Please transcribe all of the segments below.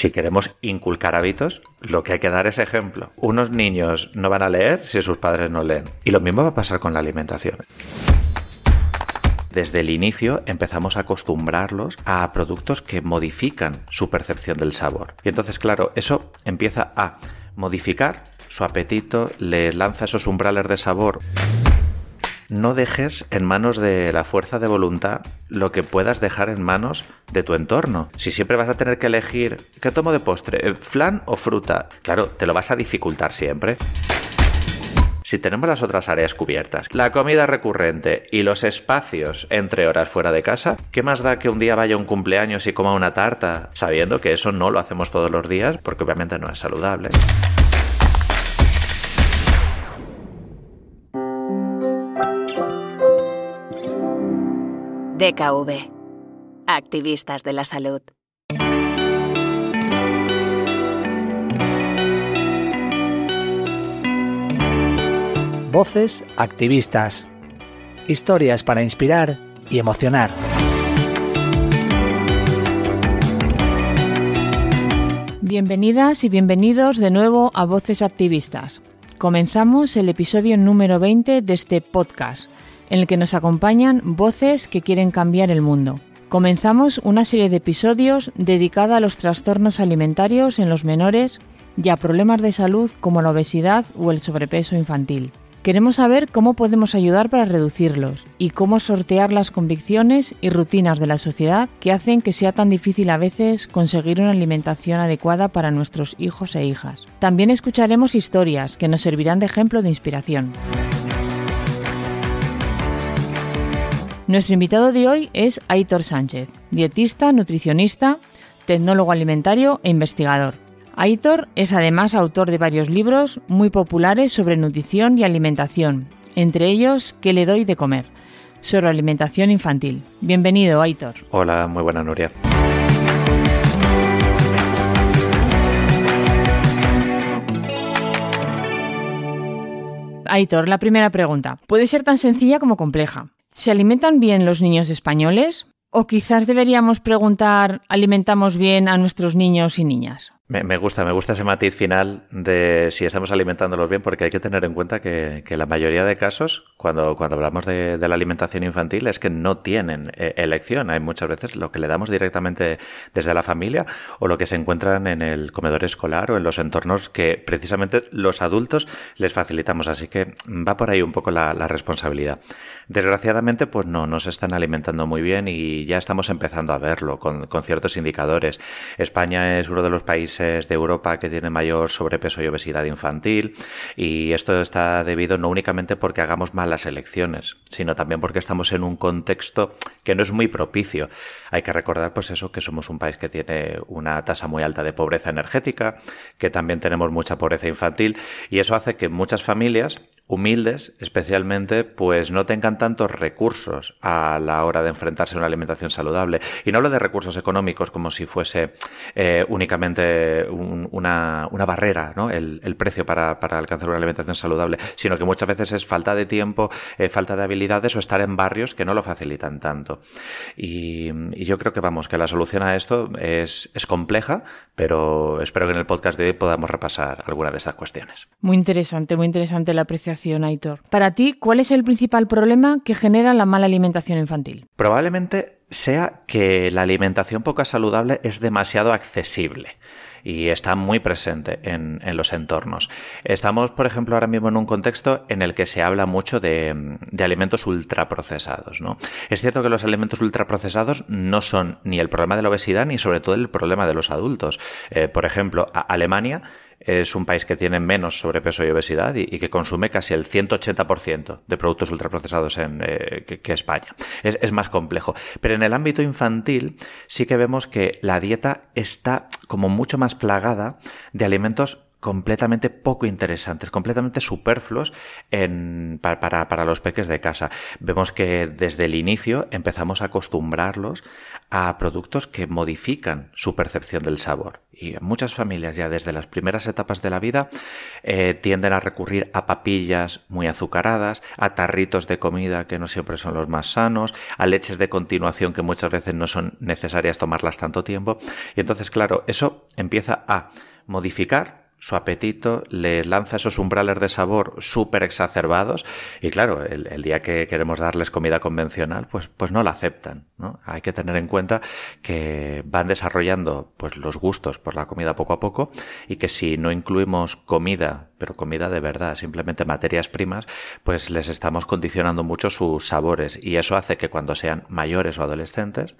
Si queremos inculcar hábitos, lo que hay que dar es ejemplo. Unos niños no van a leer si sus padres no leen. Y lo mismo va a pasar con la alimentación desde el inicio empezamos a acostumbrarlos a productos que modifican su percepción del sabor. Y entonces, claro, eso empieza a modificar su apetito, le lanza esos umbrales de sabor no dejes en manos de la fuerza de voluntad lo que puedas dejar en manos de tu entorno. Si siempre vas a tener que elegir qué tomo de postre, flan o fruta, claro, te lo vas a dificultar siempre. Si tenemos las otras áreas cubiertas, la comida recurrente y los espacios entre horas fuera de casa, ¿qué más da que un día vaya un cumpleaños y coma una tarta, sabiendo que eso no lo hacemos todos los días porque obviamente no es saludable? DKV. Activistas de la salud. Voces activistas. Historias para inspirar y emocionar. Bienvenidas y bienvenidos de nuevo a Voces Activistas. Comenzamos el episodio número 20 de este podcast en el que nos acompañan voces que quieren cambiar el mundo. Comenzamos una serie de episodios dedicada a los trastornos alimentarios en los menores y a problemas de salud como la obesidad o el sobrepeso infantil. Queremos saber cómo podemos ayudar para reducirlos y cómo sortear las convicciones y rutinas de la sociedad que hacen que sea tan difícil a veces conseguir una alimentación adecuada para nuestros hijos e hijas. También escucharemos historias que nos servirán de ejemplo de inspiración. Nuestro invitado de hoy es Aitor Sánchez, dietista, nutricionista, tecnólogo alimentario e investigador. Aitor es además autor de varios libros muy populares sobre nutrición y alimentación, entre ellos ¿Qué le doy de comer? sobre alimentación infantil. Bienvenido, Aitor. Hola, muy buena Nuria. Aitor, la primera pregunta. Puede ser tan sencilla como compleja. ¿Se alimentan bien los niños españoles? O quizás deberíamos preguntar, ¿alimentamos bien a nuestros niños y niñas? Me, gusta, me gusta ese matiz final de si estamos alimentándolos bien, porque hay que tener en cuenta que, la mayoría de casos, cuando, hablamos de, la alimentación infantil, es que no tienen eh, elección. Hay muchas veces lo que le damos directamente desde la familia o lo que se encuentran en el comedor escolar o en los entornos que precisamente los adultos les facilitamos. Así que va por ahí un poco la, responsabilidad. Desgraciadamente, pues no, no se están alimentando muy bien y ya estamos empezando a verlo con, con ciertos indicadores. España es uno de los países de Europa que tienen mayor sobrepeso y obesidad infantil y esto está debido no únicamente porque hagamos malas elecciones, sino también porque estamos en un contexto que no es muy propicio. Hay que recordar pues eso que somos un país que tiene una tasa muy alta de pobreza energética, que también tenemos mucha pobreza infantil y eso hace que muchas familias humildes especialmente pues no tengan tantos recursos a la hora de enfrentarse a una alimentación saludable y no hablo de recursos económicos como si fuese eh, únicamente una, barrera, ¿no? el, precio para, alcanzar una alimentación saludable, sino que muchas veces es falta de tiempo, eh, falta de habilidades o estar en barrios que no lo facilitan tanto. Y, yo creo que vamos, que la solución a esto es, es compleja, pero espero que en el podcast de hoy podamos repasar alguna de estas cuestiones. Muy interesante, muy interesante la apreciación, Para ti, ¿cuál es el principal problema que genera la mala alimentación infantil? Probablemente sea que la alimentación poco saludable es demasiado accesible y está muy presente en, los entornos. Estamos, por ejemplo, ahora mismo en un contexto en el que se habla mucho de, alimentos ultraprocesados. ¿no? Es cierto que los alimentos ultraprocesados no son ni el problema de la obesidad ni sobre todo el problema de los adultos. Eh, por ejemplo, Alemania es un país que tiene menos sobrepeso y obesidad y, que consume casi el 180% de productos ultraprocesados en, eh, que, España. Es, es, más complejo. Pero en el ámbito infantil sí que vemos que la dieta está como mucho más plagada de alimentos completamente poco interesantes, completamente superfluos en, para, para, los peques de casa. Vemos que desde el inicio empezamos a acostumbrarlos a productos que modifican su percepción del sabor. Y muchas familias ya desde las primeras etapas de la vida eh, tienden a recurrir a papillas muy azucaradas, a tarritos de comida que no siempre son los más sanos, a leches de continuación que muchas veces no son necesarias tomarlas tanto tiempo. Y entonces, claro, eso empieza a modificar su apetito, le lanza esos umbrales de sabor súper exacerbados y claro, el, día que queremos darles comida convencional, pues, pues no la aceptan, ¿no? Hay que tener en cuenta que van desarrollando pues los gustos por la comida poco a poco y que si no incluimos comida, pero comida de verdad, simplemente materias primas, pues les estamos condicionando mucho sus sabores y eso hace que cuando sean mayores o adolescentes,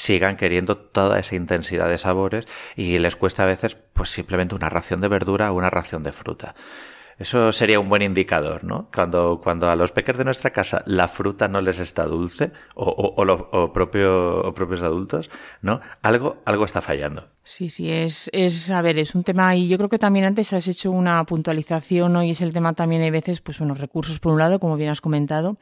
sigan queriendo toda esa intensidad de sabores y les cuesta a veces pues simplemente una ración de verdura o una ración de fruta. Eso sería un buen indicador, ¿no? Cuando, cuando a los peques de nuestra casa la fruta no les está dulce, o, o, propio, propios adultos, ¿no? Algo, algo está fallando. Sí, sí, es, es, a ver, es un tema, y yo creo que también antes has hecho una puntualización, ¿no? Y es el tema también, hay veces, pues unos recursos por un lado, como bien has comentado,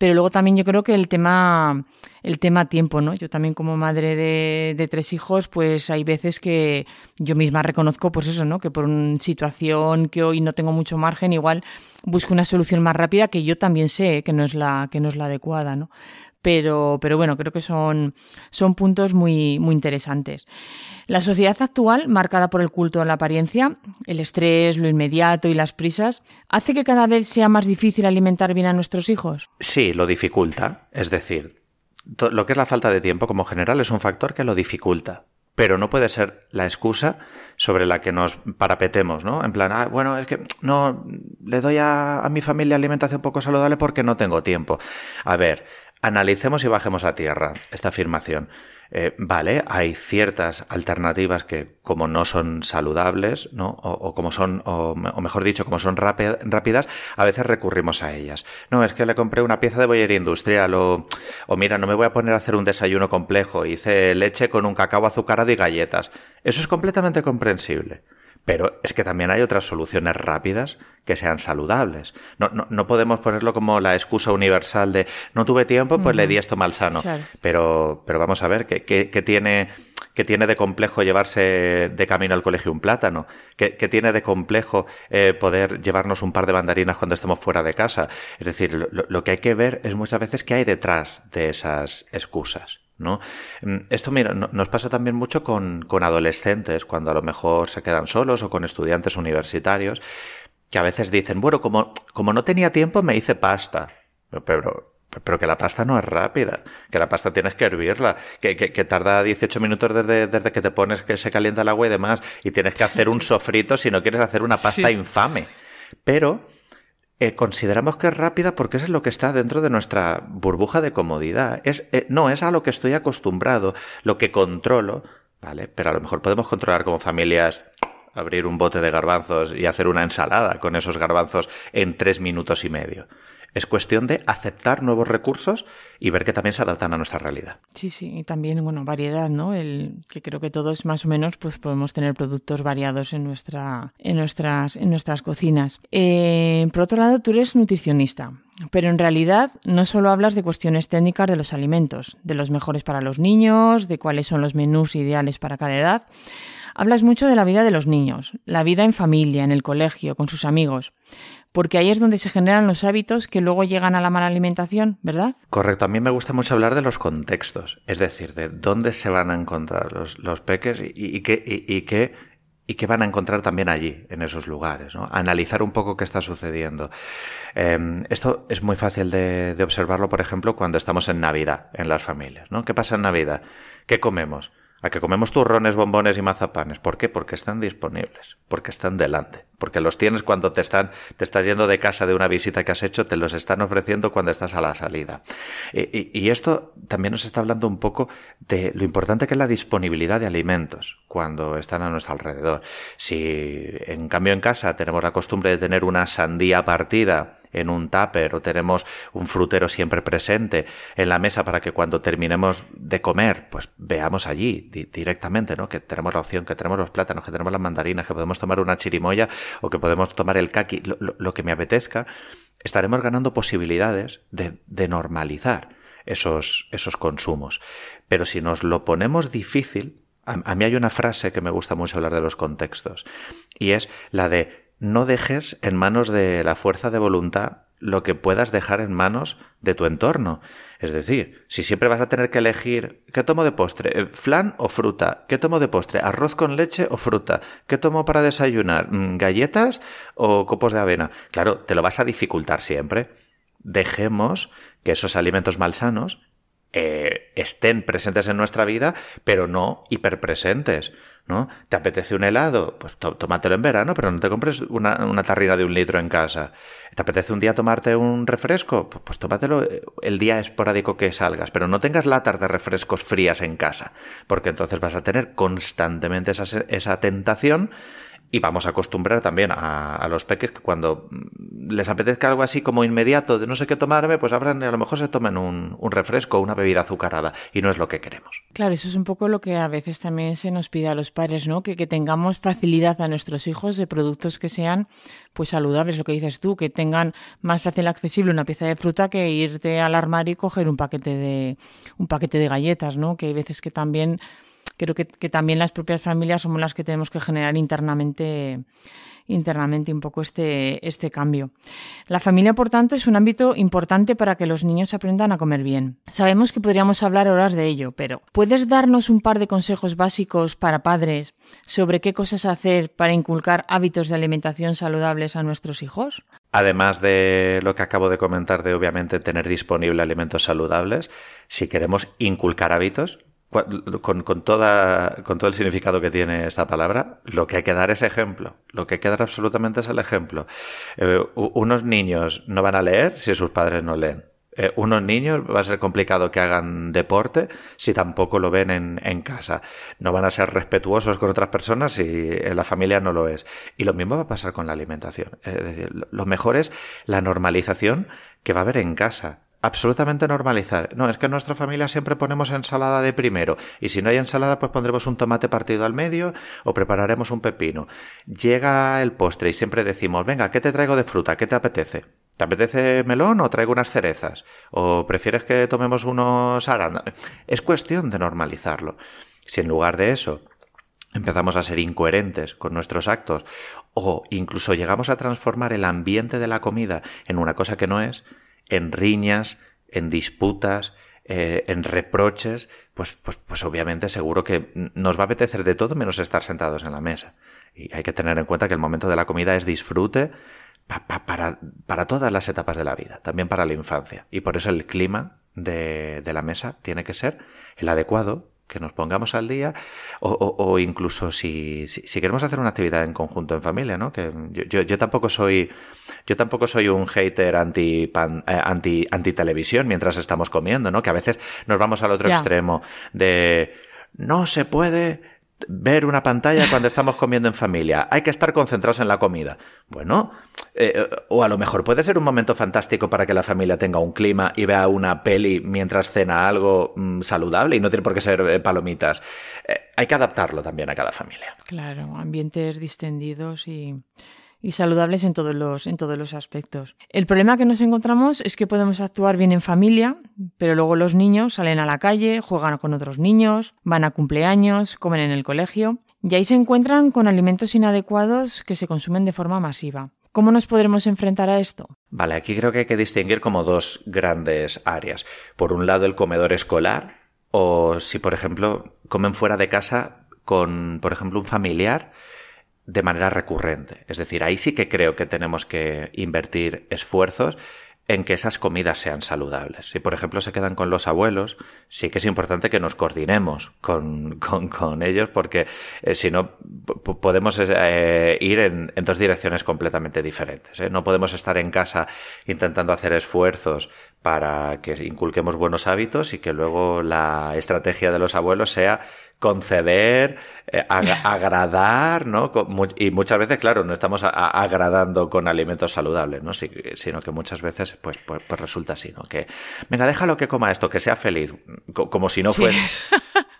pero luego también yo creo que el tema, el tema tiempo, ¿no? Yo también como madre de, tres hijos, pues hay veces que yo misma reconozco, pues eso, ¿no? Que por una situación que hoy no tengo mucho margen, igual busco una solución más rápida que yo también sé que no es la, que no es la adecuada, ¿no? Pero, pero bueno, creo que son, son puntos muy, muy interesantes. La sociedad actual, marcada por el culto a la apariencia, el estrés, lo inmediato y las prisas, ¿hace que cada vez sea más difícil alimentar bien a nuestros hijos? Sí, lo dificulta. Es decir, lo que es la falta de tiempo como general es un factor que lo dificulta. Pero no puede ser la excusa sobre la que nos parapetemos, ¿no? En plan, ah, bueno, es que no le doy a, a mi familia alimentación poco saludable porque no tengo tiempo. A ver, analicemos y bajemos a tierra esta afirmación. Eh, vale, hay ciertas alternativas que como no son saludables, ¿no? O, como son, o, mejor dicho, como son rápidas, a veces recurrimos a ellas. No, es que le compré una pieza de bollería industrial o, o mira, no me voy a poner a hacer un desayuno complejo, hice leche con un cacao azucarado y galletas. Eso es completamente comprensible. Pero es que también hay otras soluciones rápidas que sean saludables. No, no, no podemos ponerlo como la excusa universal de no tuve tiempo, pues le di esto mal sano. Pero, pero vamos a ver, ¿qué, qué, tiene, qué tiene de complejo llevarse de camino al colegio un plátano? ¿Qué, qué tiene de complejo eh, poder llevarnos un par de mandarinas cuando estemos fuera de casa? Es decir, lo, lo que hay que ver es muchas veces qué hay detrás de esas excusas. ¿No? Mm, esto, mira, nos pasa también mucho con, con adolescentes, cuando a lo mejor se quedan solos o con estudiantes universitarios, que a veces dicen, bueno, como, como no tenía tiempo me hice pasta. Pero, pero que la pasta no es rápida, que la pasta tienes que hervirla, que, que, que, tarda 18 minutos desde, desde que te pones que se calienta el agua y demás, y tienes que hacer un sofrito si no quieres hacer una pasta infame. Pero eh, consideramos que es rápida porque eso es lo que está dentro de nuestra burbuja de comodidad. Es, eh, no, es a lo que estoy acostumbrado, lo que controlo, ¿vale? Pero a lo mejor podemos controlar como familias abrir un bote de garbanzos y hacer una ensalada con esos garbanzos en tres minutos y medio. Es cuestión de aceptar nuevos recursos y ver que también se adaptan a nuestra realidad. Sí, sí, y también, bueno, variedad, ¿no? El, que creo que todos más o menos pues podemos tener productos variados en, nuestra, en, nuestras, en nuestras cocinas. Eh, por otro lado, tú eres nutricionista, pero en realidad no solo hablas de cuestiones técnicas de los alimentos, de los mejores para los niños, de cuáles son los menús ideales para cada edad. Hablas mucho de la vida de los niños, la vida en familia, en el colegio, con sus amigos porque ahí es donde se generan los hábitos que luego llegan a la mala alimentación, ¿verdad? Correcto, a mí me gusta mucho hablar de los contextos, es decir, de dónde se van a encontrar los, peques y, qué, y, qué, y van a encontrar también allí, en esos lugares, ¿no? Analizar un poco qué está sucediendo. Eh, esto es muy fácil de, de observarlo, por ejemplo, cuando estamos en Navidad, en las familias, ¿no? ¿Qué pasa en Navidad? ¿Qué comemos? A que comemos turrones, bombones y mazapanes. ¿Por qué? Porque están disponibles, porque están delante, porque los tienes cuando te están, te estás yendo de casa de una visita que has hecho, te los están ofreciendo cuando estás a la salida. Y, y, esto también nos está hablando un poco de lo importante que es la disponibilidad de alimentos cuando están a nuestro alrededor. Si en cambio en casa tenemos la costumbre de tener una sandía partida en un tupper o tenemos un frutero siempre presente en la mesa para que cuando terminemos de comer, pues veamos allí directamente, ¿no? Que tenemos la opción, que tenemos los plátanos, que tenemos las mandarinas, que podemos tomar una chirimoya o que podemos tomar el kaki, lo, que me apetezca, estaremos ganando posibilidades de, normalizar esos, esos consumos. Pero si nos lo ponemos difícil, a, mí hay una frase que me gusta mucho hablar de los contextos, y es la de no dejes en manos de la fuerza de voluntad lo que puedas dejar en manos de tu entorno. Es decir, si siempre vas a tener que elegir qué tomo de postre, eh, flan o fruta, qué tomo de postre, arroz con leche o fruta, qué tomo para desayunar, mm, galletas o copos de avena, claro, te lo vas a dificultar siempre. Dejemos que esos alimentos malsanos eh, estén presentes en nuestra vida, pero no hiperpresentes. ¿no? ¿Te apetece un helado? Pues tómatelo en verano, pero no te compres una, una, tarrina de un litro en casa. ¿Te apetece un día tomarte un refresco? Pues, pues, tómatelo eh, el día esporádico que salgas, pero no tengas latas de refrescos frías en casa, porque entonces vas a tener constantemente esa, esa tentación y vamos a acostumbrar también a, los peques que cuando les apetezca algo así como inmediato de no sé qué tomarme, pues abran, a lo mejor se tomen un, un refresco o una bebida azucarada y no es lo que queremos. Claro, eso es un poco lo que a veces también se nos pide a los padres, ¿no? Que, que tengamos facilidad a nuestros hijos de productos que sean pues saludables, lo que dices tú, que tengan más fácil accesible una pieza de fruta que irte al armario y coger un paquete de un paquete de galletas, ¿no? Que hay veces que también creo que, también las propias familias somos las que tenemos que generar internamente internamente un poco este, este cambio. La familia, por tanto, es un ámbito importante para que los niños aprendan a comer bien. Sabemos que podríamos hablar horas de ello, pero ¿puedes darnos un par de consejos básicos para padres sobre qué cosas hacer para inculcar hábitos de alimentación saludables a nuestros hijos? Además de lo que acabo de comentar de obviamente tener disponible alimentos saludables, si queremos inculcar hábitos, con, con, toda, con todo el significado que tiene esta palabra, lo que hay que dar es ejemplo. Lo que hay que dar absolutamente es el ejemplo. Eh, unos niños no van a leer si sus padres no leen. Eh, unos niños va a ser complicado que hagan deporte si tampoco lo ven en, en, casa. No van a ser respetuosos con otras personas si la familia no lo es. Y lo mismo va a pasar con la alimentación. Lo mejor es la normalización que va a haber en casa absolutamente normalizar. No, es que en nuestra familia siempre ponemos ensalada de primero y si no hay ensalada pues pondremos un tomate partido al medio o prepararemos un pepino. Llega el postre y siempre decimos, venga, ¿qué te traigo de fruta? ¿Qué te apetece? ¿Te apetece melón o traigo unas cerezas? ¿O prefieres que tomemos unos arándanos? Es cuestión de normalizarlo. Si en lugar de eso empezamos a ser incoherentes con nuestros actos o incluso llegamos a transformar el ambiente de la comida en una cosa que no es, en riñas, en disputas, eh, en reproches, pues, pues, pues obviamente seguro que nos va a apetecer de todo menos estar sentados en la mesa. Y hay que tener en cuenta que el momento de la comida es disfrute para, para, todas las etapas de la vida, también para la infancia. Y por eso el clima de, de la mesa tiene que ser el adecuado que nos pongamos al día o, o, incluso si, si, queremos hacer una actividad en conjunto en familia, ¿no? Que yo, yo, tampoco soy yo tampoco soy un hater anti pan, eh, anti anti televisión mientras estamos comiendo, ¿no? Que a veces nos vamos al otro extremo de no se puede ver una pantalla cuando estamos comiendo en familia. Hay que estar concentrados en la comida. Bueno, eh, o a lo mejor puede ser un momento fantástico para que la familia tenga un clima y vea una peli mientras cena algo mm, saludable y no tiene por qué ser eh, palomitas. Eh, hay que adaptarlo también a cada familia. Claro, ambientes distendidos y y saludables en todos los, en todos los aspectos. El problema que nos encontramos es que podemos actuar bien en familia, pero luego los niños salen a la calle, juegan con otros niños, van a cumpleaños, comen en el colegio y ahí se encuentran con alimentos inadecuados que se consumen de forma masiva. ¿Cómo nos podremos enfrentar a esto? Vale, aquí creo que hay que distinguir como dos grandes áreas. Por un lado, el comedor escolar, o si, por ejemplo, comen fuera de casa con, por ejemplo, un familiar de manera recurrente. Es decir, ahí sí que creo que tenemos que invertir esfuerzos en que esas comidas sean saludables. Si, por ejemplo, se quedan con los abuelos, sí que es importante que nos coordinemos con, con, ellos, porque eh, si no, podemos eh, ir en, dos direcciones completamente diferentes. ¿eh? No podemos estar en casa intentando hacer esfuerzos para que inculquemos buenos hábitos y que luego la estrategia de los abuelos sea conceder, eh, agradar, ¿no? Y muchas veces, claro, no estamos agradando con alimentos saludables, ¿no? sino que muchas veces, pues, pues, pues, resulta así, ¿no? Que, venga, déjalo que coma esto, que sea feliz, como si no fuese,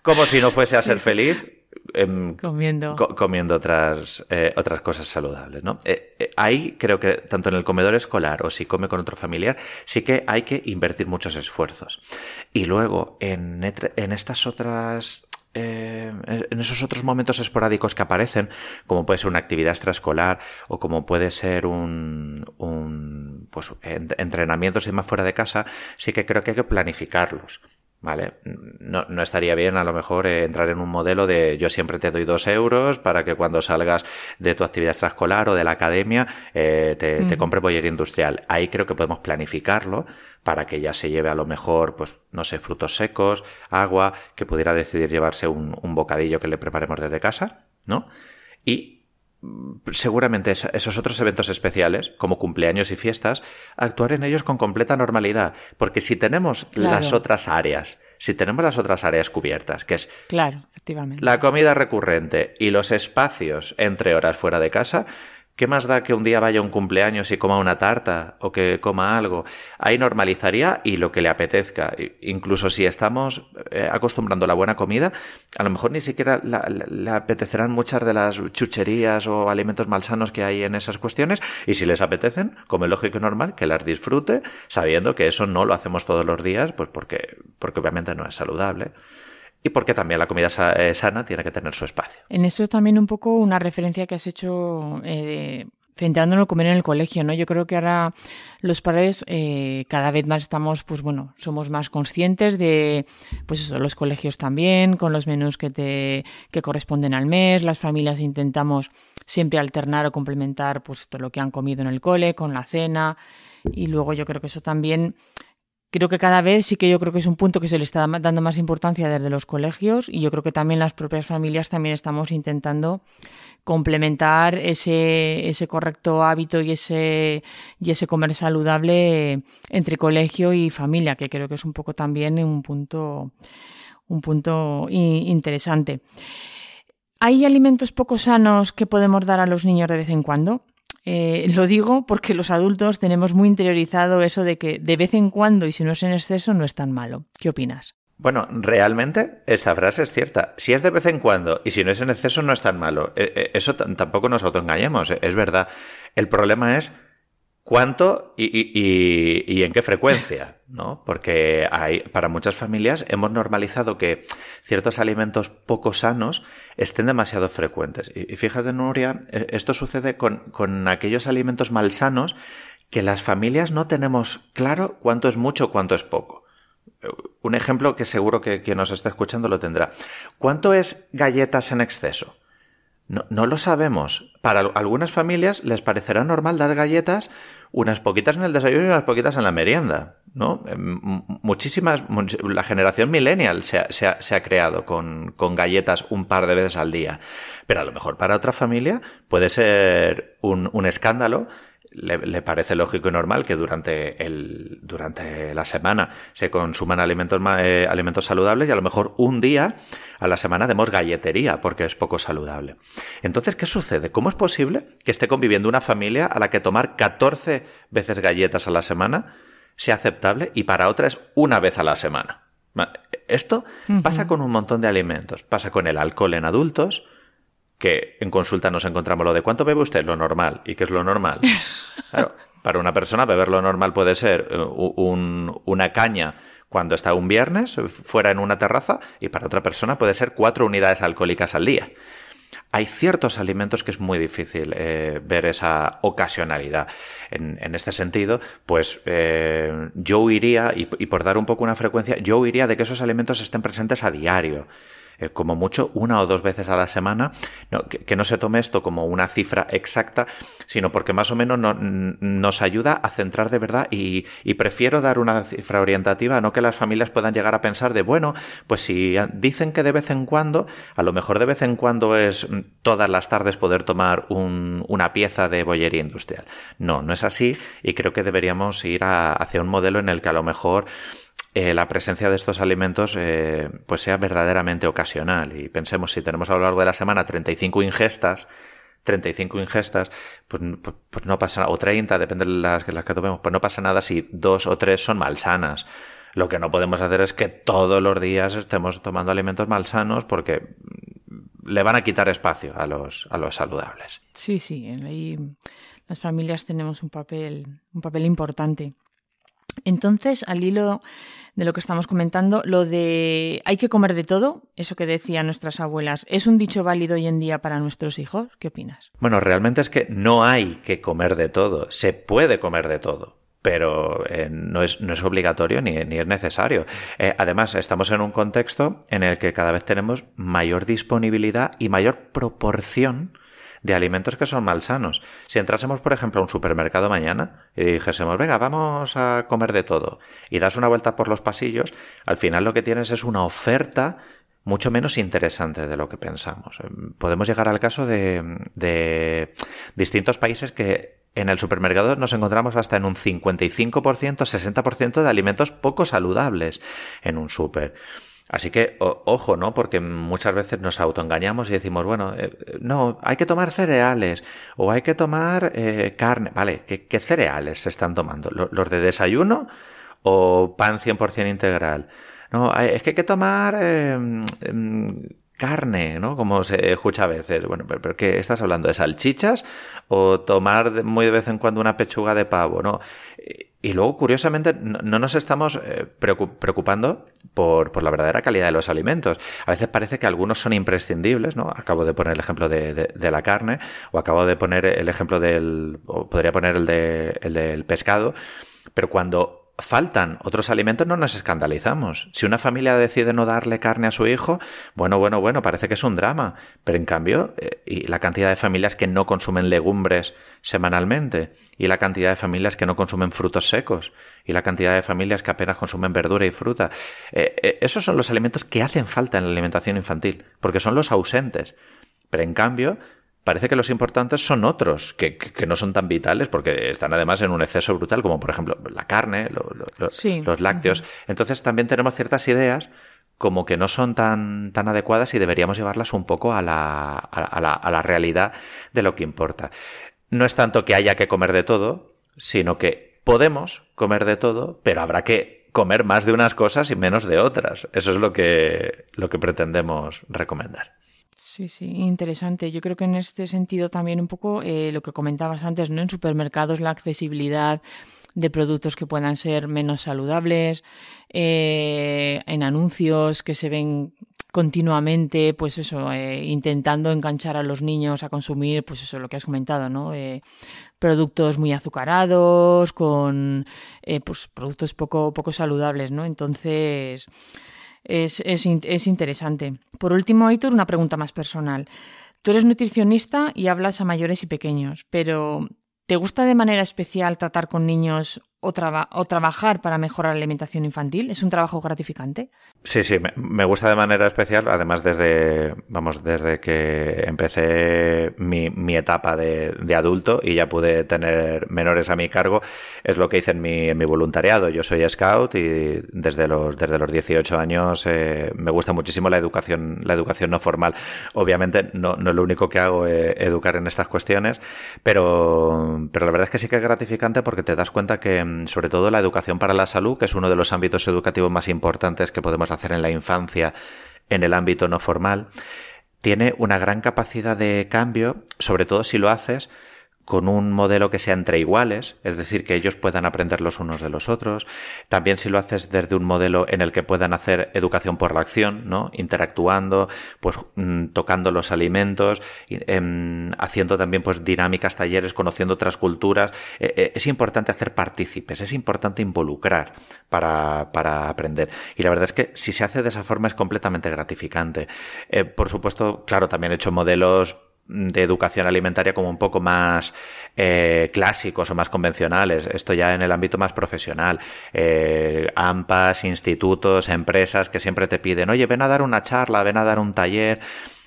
como si no fuese a ser feliz. Em, comiendo. comiendo otras, eh, otras cosas saludables, ¿no? Eh, ahí creo que tanto en el comedor escolar o si come con otro familiar, sí que hay que invertir muchos esfuerzos. Y luego, en, en estas otras eh, en esos otros momentos esporádicos que aparecen, como puede ser una actividad extraescolar o como puede ser un, un pues, entrenamientos y más fuera de casa, sí que creo que hay que planificarlos. ¿Vale? No, no, estaría bien a lo mejor eh, entrar en un modelo de yo siempre te doy dos euros para que cuando salgas de tu actividad extraescolar o de la academia eh, te, te, compre bollería industrial. Ahí creo que podemos planificarlo para que ya se lleve a lo mejor, pues, no sé, frutos secos, agua, que pudiera decidir llevarse un, un bocadillo que le preparemos desde casa, ¿no? Y seguramente esos otros eventos especiales, como cumpleaños y fiestas, actuar en ellos con completa normalidad. Porque si tenemos las otras áreas, si tenemos las otras áreas cubiertas, que es claro, efectivamente. la comida recurrente y los espacios entre horas fuera de casa, ¿Qué más da que un día vaya a un cumpleaños y coma una tarta o que coma algo? Ahí normalizaría y lo que le apetezca. Incluso si estamos eh, acostumbrando la buena comida, a lo mejor ni siquiera le apetecerán muchas de las chucherías o alimentos malsanos que hay en esas cuestiones. Y si les apetecen, como es lógico y normal, que las disfrute, sabiendo que eso no lo hacemos todos los días, pues porque, porque obviamente no es saludable y porque también la comida eh, sana tiene que tener su espacio. En eso también un poco una referencia que has hecho eh, centrándonos en comer en el colegio, ¿no? Yo creo que ahora los padres eh, cada vez más estamos, pues bueno, somos más conscientes de, pues eso, los colegios también, con los menús que te que corresponden al mes, las familias intentamos siempre alternar o complementar, pues todo lo que han comido en el cole con la cena y luego yo creo que eso también creo que cada vez sí que yo creo que es un punto que se le está dando más importancia desde los colegios y yo creo que también las propias familias también estamos intentando complementar ese, ese correcto hábito y ese, y ese comer saludable entre colegio y familia, que creo que es un poco también un punto, un punto interesante. ¿Hay alimentos poco sanos que podemos dar a los niños de vez en cuando? Eh, lo digo porque los adultos tenemos muy interiorizado eso de que de vez en cuando y si no es en exceso no es tan malo. ¿Qué opinas? Bueno, realmente esta frase es cierta. Si es de vez en cuando y si no es en exceso no es tan malo. Eh, eh, eso tampoco nos autoengañemos, es verdad. El problema es cuánto y, en qué frecuencia, ¿no? Porque hay, para muchas familias hemos normalizado que ciertos alimentos poco sanos estén demasiado frecuentes. Y, fíjate, Nuria, e, esto sucede con, con aquellos alimentos malsanos que las familias no tenemos claro cuánto es mucho, cuánto es poco. Un ejemplo que seguro que quien nos está escuchando lo tendrá. ¿Cuánto es galletas en exceso? No, no, lo sabemos. Para algunas familias les parecerá normal dar galletas unas poquitas en el desayuno y unas poquitas en la merienda. ¿no? Em, muchísimas, la generación millennial se ha, creado con, galletas un par de veces al día. Pero a lo mejor para otra familia puede ser un escándalo le, parece lógico y normal que durante, el, durante la semana se consuman alimentos, eh, alimentos saludables y a lo mejor un día a la semana demos galletería porque es poco saludable. Entonces, ¿qué sucede? ¿Cómo es posible que esté conviviendo una familia a la que tomar 14 veces galletas a la semana sea aceptable y para otra es una vez a la semana? Esto pasa con un montón de alimentos. Pasa con el alcohol en adultos, que en consulta nos encontramos lo de cuánto bebe usted, lo normal. ¿Y qué es lo normal? Claro, para una persona beber lo normal puede ser eh, una caña cuando está un viernes fuera en una terraza y para otra persona puede ser cuatro unidades alcohólicas al día. Hay ciertos alimentos que es muy difícil eh, ver esa ocasionalidad. En, este sentido, pues eh, yo iría, y, y por dar un poco una frecuencia, yo iría de que esos alimentos estén presentes a diario. Eh, como mucho una o dos veces a la semana, que, no se tome esto como una cifra exacta, sino porque más o menos nos ayuda a centrar de verdad y, prefiero dar una cifra orientativa, no que las familias puedan llegar a pensar de, bueno, pues si dicen que de vez en cuando, a lo mejor de vez en cuando es mm, todas las tardes poder tomar una pieza de bollería industrial. No, no es así y creo que deberíamos ir hacia un modelo en el que a lo mejor eh, la presencia de estos alimentos eh, pues sea verdaderamente ocasional. Y pensemos, si tenemos a lo largo de la semana 35 ingestas, 35 ingestas, pues, pues, pues, no pasa nada, o 30, depende de las, las que tomemos, pues no pasa nada si dos o tres son malsanas. Lo que no podemos hacer es que todos los días estemos tomando alimentos malsanos porque le van a quitar espacio a los, a los saludables. Sí, sí, ahí las familias tenemos un papel, un papel importante. Entonces, al hilo de lo que estamos comentando, lo de hay que comer de todo, eso que decían nuestras abuelas, ¿es un dicho válido hoy en día para nuestros hijos? ¿Qué opinas? Bueno, realmente es que no hay que comer de todo, se puede comer de todo pero eh, no, es, no, es, obligatorio ni, ni es necesario. Eh, además, estamos en un contexto en el que cada vez tenemos mayor disponibilidad y mayor proporción de alimentos que son malsanos. Si entrásemos, por ejemplo, a un supermercado mañana y dijésemos, venga, vamos a comer de todo, y das una vuelta por los pasillos, al final lo que tienes es una oferta mucho menos interesante de lo que pensamos. Eh, podemos llegar al caso de, de distintos países que en el supermercado nos encontramos hasta en un 55%, 60% de alimentos poco saludables en un súper. Así que, ojo, ¿no? Porque muchas veces nos autoengañamos y decimos, bueno, eh, no, hay que tomar cereales o hay que tomar eh, carne. Vale, ¿qué, cereales se están tomando? ¿Los de desayuno o pan 100% integral? No, es que hay que tomar em, em, carne, ¿no? Como se escucha a veces. Bueno, pero, ¿qué estás hablando? ¿De salchichas? ¿O tomar muy de vez en cuando una pechuga de pavo? ¿No? Y luego, curiosamente, no nos estamos eh, preocupando por, la verdadera calidad de los alimentos. A veces parece que algunos son imprescindibles, ¿no? Acabo de poner el ejemplo de, de, la carne, o acabo de poner el ejemplo del, o podría poner el, de, el del pescado, pero cuando faltan otros alimentos no nos escandalizamos. Si una familia decide no darle carne a su hijo, bueno, bueno, bueno, parece que es un drama. Pero en cambio, eh, y la cantidad de familias que no consumen legumbres semanalmente, y la cantidad de familias que no consumen frutos secos, y la cantidad de familias que apenas consumen verdura y fruta, eh, eh, esos son los alimentos que hacen falta en la alimentación infantil, porque son los ausentes. Pero en cambio, parece que los importantes son otros, que, no son tan vitales porque están además en un exceso brutal, como por ejemplo la carne, los lácteos. Entonces también tenemos ciertas ideas como que no son tan, tan adecuadas y deberíamos llevarlas un poco a la, a, la, a la realidad de lo que importa. No es tanto que haya que comer de todo, sino que podemos comer de todo, pero habrá que comer más de unas cosas y menos de otras. Eso es lo que, lo que pretendemos recomendar. Sí, sí, interesante. Yo creo que en este sentido también un poco eh, lo que comentabas antes, ¿no? En supermercados la accesibilidad de productos que puedan ser menos saludables, eh, en anuncios que se ven continuamente, pues eso, eh, intentando enganchar a los niños a consumir, pues eso, lo que has comentado, ¿no? productos muy azucarados, con pues productos poco, poco saludables, ¿no? Entonces, es, es, es interesante. Por último, Aitor, una pregunta más personal. Tú eres nutricionista y hablas a mayores y pequeños, pero ¿te gusta de manera especial tratar con niños o, trabajar para mejorar la alimentación infantil? ¿Es un trabajo gratificante? Sí, sí, me, gusta de manera especial, además desde, vamos, desde que empecé mi, mi etapa de, de, adulto y ya pude tener menores a mi cargo, es lo que hice en mi, en mi voluntariado. Yo soy scout y desde los, desde los 18 años eh, me gusta muchísimo la educación, la educación no formal. Obviamente no, no es lo único que hago eh, educar en estas cuestiones, pero, pero la verdad es que sí que es gratificante porque te das cuenta que Em, sobre todo la educación para la salud, que es uno de los ámbitos educativos más importantes que podemos hacer en la infancia en el ámbito no formal, tiene una gran capacidad de cambio, sobre todo si lo haces con un modelo que sea entre iguales, es decir, que ellos puedan aprender los unos de los otros. También si lo haces desde un modelo en el que puedan hacer educación por la acción, ¿no? Interactuando, pues mm, tocando los alimentos, em, haciendo también pues dinámicas, talleres, conociendo otras culturas. E, e, es importante hacer partícipes, es importante involucrar para, para, aprender. Y la verdad es que si se hace de esa forma es completamente gratificante. Eh, por supuesto, claro, también he hecho modelos de educación alimentaria como un poco más eh, clásicos o más convencionales. Esto ya en el ámbito más profesional. Eh, AMPAs, institutos, empresas que siempre te piden, oye, ven a dar una charla, ven a dar un taller.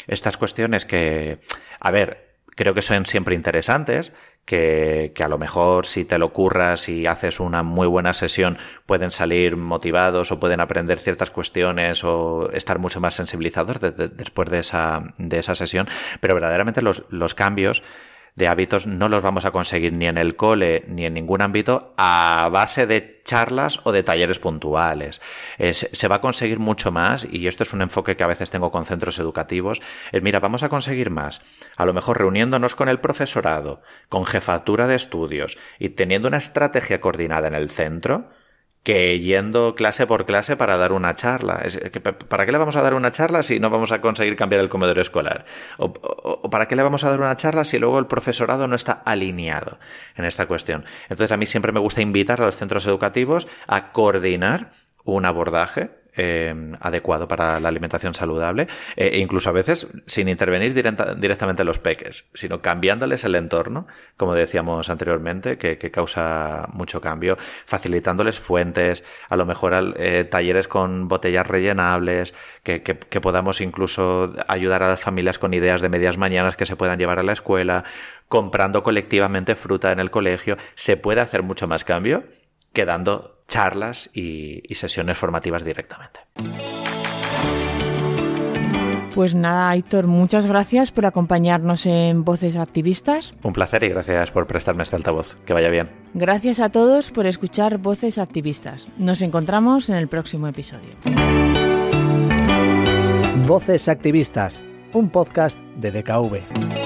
Estas cuestiones que, a ver, creo que son siempre interesantes, que, que, a lo mejor si te lo curras y haces una muy buena sesión pueden salir motivados o pueden aprender ciertas cuestiones o estar mucho más sensibilizados después de esa, de esa sesión, pero verdaderamente los, los cambios de hábitos no los vamos a conseguir ni en el cole ni en ningún ámbito a base de charlas o de talleres puntuales. se va a conseguir mucho más y esto es un enfoque que a veces tengo con centros educativos. Es mira, vamos a conseguir más. A lo mejor reuniéndonos con el profesorado, con jefatura de estudios y teniendo una estrategia coordinada en el centro, que yendo clase por clase para dar una charla. ¿Para qué le vamos a dar una charla si no vamos a conseguir cambiar el comedor escolar? O, para qué le vamos a dar una charla si luego el profesorado no está alineado en esta cuestión? Entonces a mí siempre me gusta invitar a los centros educativos a coordinar un abordaje Em, adecuado para la alimentación saludable, e incluso a veces sin intervenir directamente en los peques, sino cambiándoles el entorno, como decíamos anteriormente, que, causa mucho cambio, facilitándoles fuentes, a lo mejor eh, talleres con botellas rellenables, que, que podamos incluso ayudar a las familias con ideas de medias mañanas que se puedan llevar a la escuela, comprando colectivamente fruta en el colegio, se puede hacer mucho más cambio que dando charlas y, sesiones formativas directamente. Pues nada, Aitor, muchas gracias por acompañarnos en Voces Activistas. Un placer y gracias por prestarme este altavoz. Que vaya bien. Gracias a todos por escuchar Voces Activistas. Nos encontramos en el próximo episodio. Voces Activistas, un podcast de DKV.